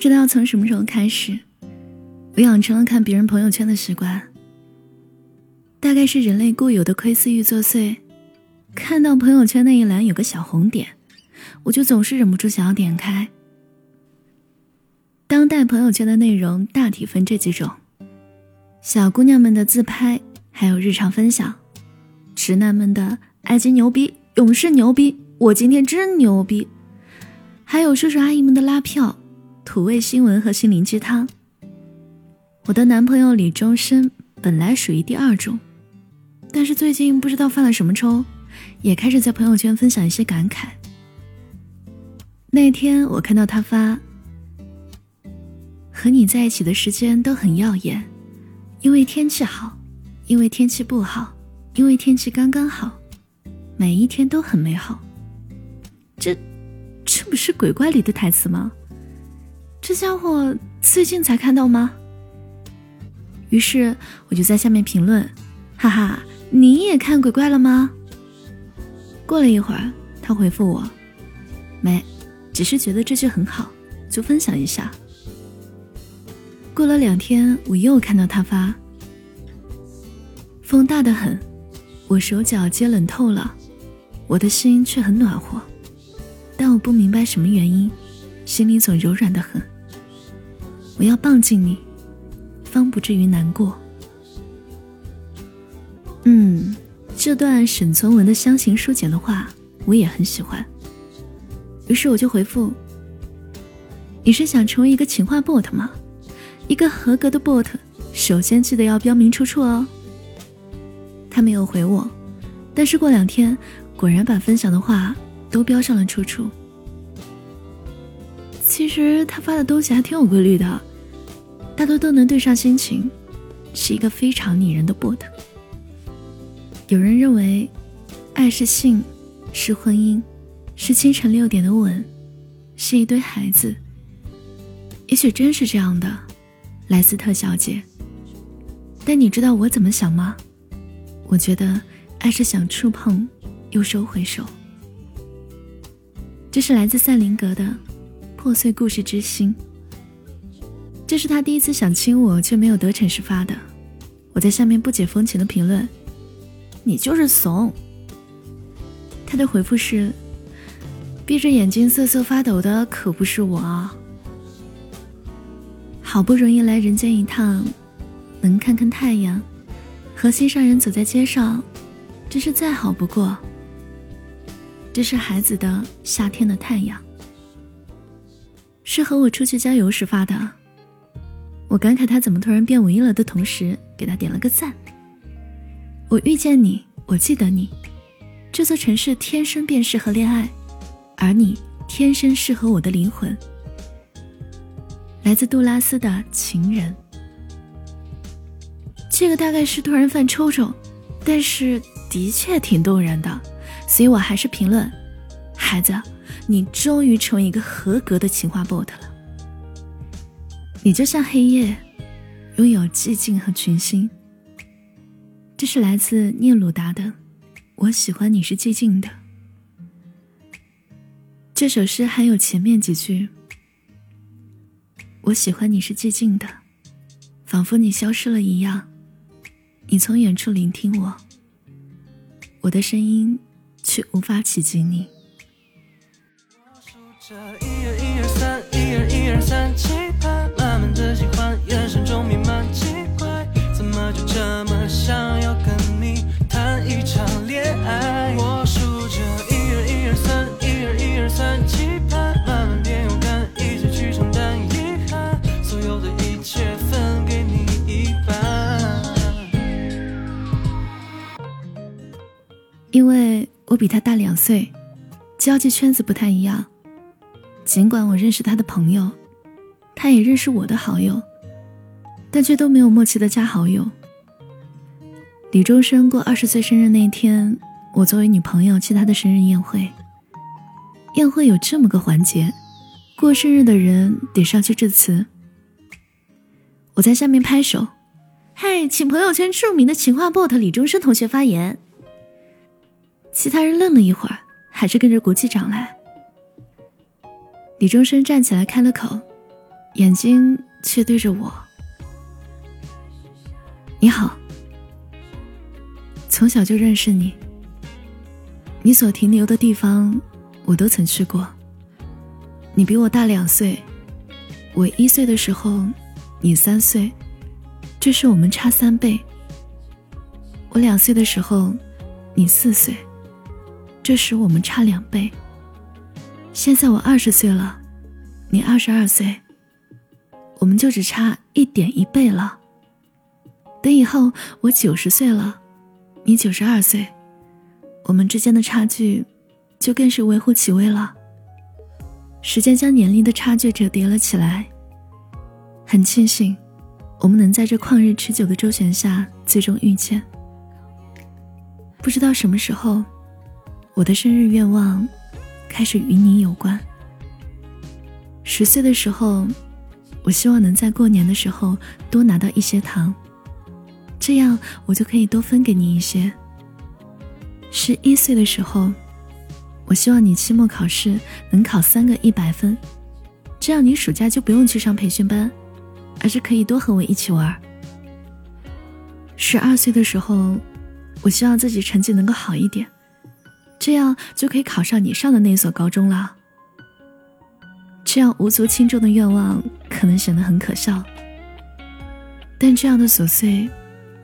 不知道从什么时候开始，我养成了看别人朋友圈的习惯。大概是人类固有的窥私欲作祟，看到朋友圈那一栏有个小红点，我就总是忍不住想要点开。当代朋友圈的内容大体分这几种：小姑娘们的自拍，还有日常分享；直男们的爱金牛逼、勇士牛逼，我今天真牛逼；还有叔叔阿姨们的拉票。土味新闻和心灵鸡汤。我的男朋友李钟生本来属于第二种，但是最近不知道犯了什么抽，也开始在朋友圈分享一些感慨。那天我看到他发：“和你在一起的时间都很耀眼，因为天气好，因为天气不好，因为天气刚刚好，每一天都很美好。”这，这不是鬼怪里的台词吗？这家伙最近才看到吗？于是我就在下面评论：“哈哈，你也看鬼怪了吗？”过了一会儿，他回复我：“没，只是觉得这句很好，就分享一下。”过了两天，我又看到他发：“风大得很，我手脚皆冷透了，我的心却很暖和，但我不明白什么原因，心里总柔软的很。”我要抱紧你，方不至于难过。嗯，这段沈从文的香型书简的话，我也很喜欢。于是我就回复：“你是想成为一个情话 bot 吗？一个合格的 bot，首先记得要标明出处哦。”他没有回我，但是过两天，果然把分享的话都标上了出处。其实他发的东西还挺有规律的。大多都能对上心情，是一个非常拟人的 bot。有人认为，爱是性，是婚姻，是清晨六点的吻，是一堆孩子。也许真是这样的，莱斯特小姐。但你知道我怎么想吗？我觉得，爱是想触碰，又收回手。这是来自赛林格的《破碎故事之心》。这是他第一次想亲我却没有得逞时发的，我在下面不解风情的评论：“你就是怂。”他的回复是：“闭着眼睛瑟瑟发抖的可不是我啊！好不容易来人间一趟，能看看太阳，和心上人走在街上，这是再好不过。这是孩子的夏天的太阳，是和我出去郊游时发的。”我感慨他怎么突然变文艺了的同时，给他点了个赞。我遇见你，我记得你。这座城市天生便适合恋爱，而你天生适合我的灵魂。来自杜拉斯的情人，这个大概是突然犯抽抽，但是的确挺动人的，所以我还是评论：孩子，你终于成为一个合格的情话 bot 了。你就像黑夜，拥有寂静和群星。这是来自聂鲁达的《我喜欢你是寂静的》。这首诗还有前面几句：“我喜欢你是寂静的，仿佛你消失了一样。你从远处聆听我，我的声音却无法企及你。”这一二一二三，一二一二三，期盼，慢慢的喜欢，眼神中弥漫奇怪，怎么就这么想要跟你谈一场恋爱？我数着，一二一二三，一二一二三，期盼，慢慢变勇敢，一起去承担遗憾。所有的一切分给你一半。因为我比他大两岁，交际圈子不太一样。尽管我认识他的朋友，他也认识我的好友，但却都没有默契的加好友。李钟生过二十岁生日那天，我作为女朋友去他的生日宴会。宴会有这么个环节，过生日的人得上去致辞。我在下面拍手，嗨，请朋友圈著名的情话 bot 李钟生同学发言。其他人愣了一会儿，还是跟着鼓起掌来。李钟生站起来开了口：“眼睛却对着我。你好，从小就认识你，你所停留的地方我都曾去过。你比我大两岁，我一岁的时候，你三岁，这是我们差三倍。我两岁的时候，你四岁，这时我们差两倍。现在我二十岁了，你二十二岁，我们就只差一点一倍了。等以后我九十岁了，你九十二岁，我们之间的差距就更是微乎其微了。时间将年龄的差距折叠了起来。很庆幸，我们能在这旷日持久的周旋下最终遇见。不知道什么时候，我的生日愿望开始与你有关。十岁的时候，我希望能在过年的时候多拿到一些糖。这样我就可以多分给你一些。十一岁的时候，我希望你期末考试能考三个一百分，这样你暑假就不用去上培训班，而是可以多和我一起玩。十二岁的时候，我希望自己成绩能够好一点，这样就可以考上你上的那所高中了。这样无足轻重的愿望可能显得很可笑，但这样的琐碎。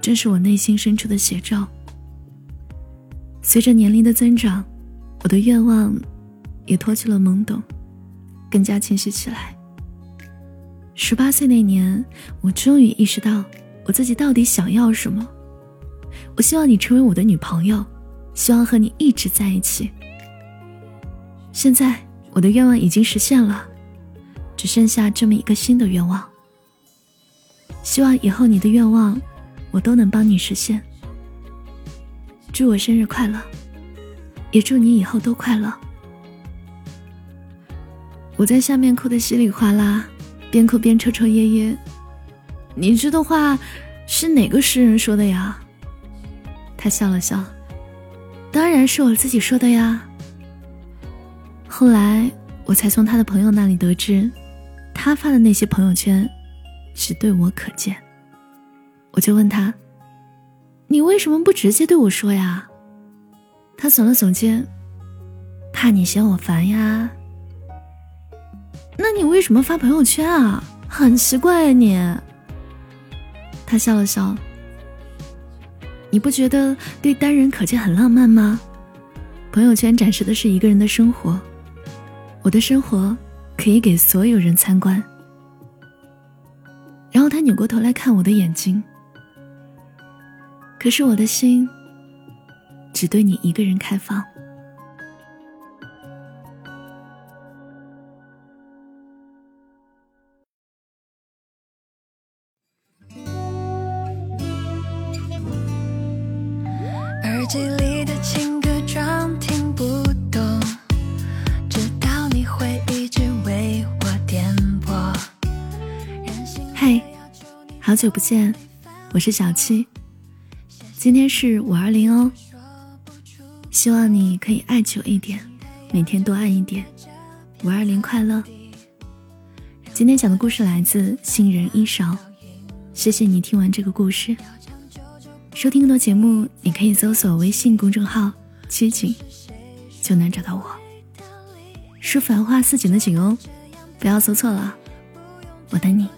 正是我内心深处的写照。随着年龄的增长，我的愿望也脱去了懵懂，更加清晰起来。十八岁那年，我终于意识到我自己到底想要什么。我希望你成为我的女朋友，希望和你一直在一起。现在，我的愿望已经实现了，只剩下这么一个新的愿望。希望以后你的愿望。我都能帮你实现。祝我生日快乐，也祝你以后都快乐。我在下面哭得稀里哗啦，边哭边抽抽噎噎。你这的话是哪个诗人说的呀？他笑了笑，当然是我自己说的呀。后来我才从他的朋友那里得知，他发的那些朋友圈只对我可见。我就问他：“你为什么不直接对我说呀？”他耸了耸肩，怕你嫌我烦呀。那你为什么发朋友圈啊？很奇怪你。他笑了笑。你不觉得对单人可见很浪漫吗？朋友圈展示的是一个人的生活，我的生活可以给所有人参观。然后他扭过头来看我的眼睛。可是我的心只对你一个人开放。机里的情歌装听不懂，知道你会一直为我点播。嘿，好久不见，我是小七。今天是五二零哦，希望你可以爱久一点，每天多爱一点。五二零快乐！今天讲的故事来自新人一勺，谢谢你听完这个故事。收听更多节目，你可以搜索微信公众号“七景”，就能找到我。是繁花似锦的锦哦，不要搜错了，我等你。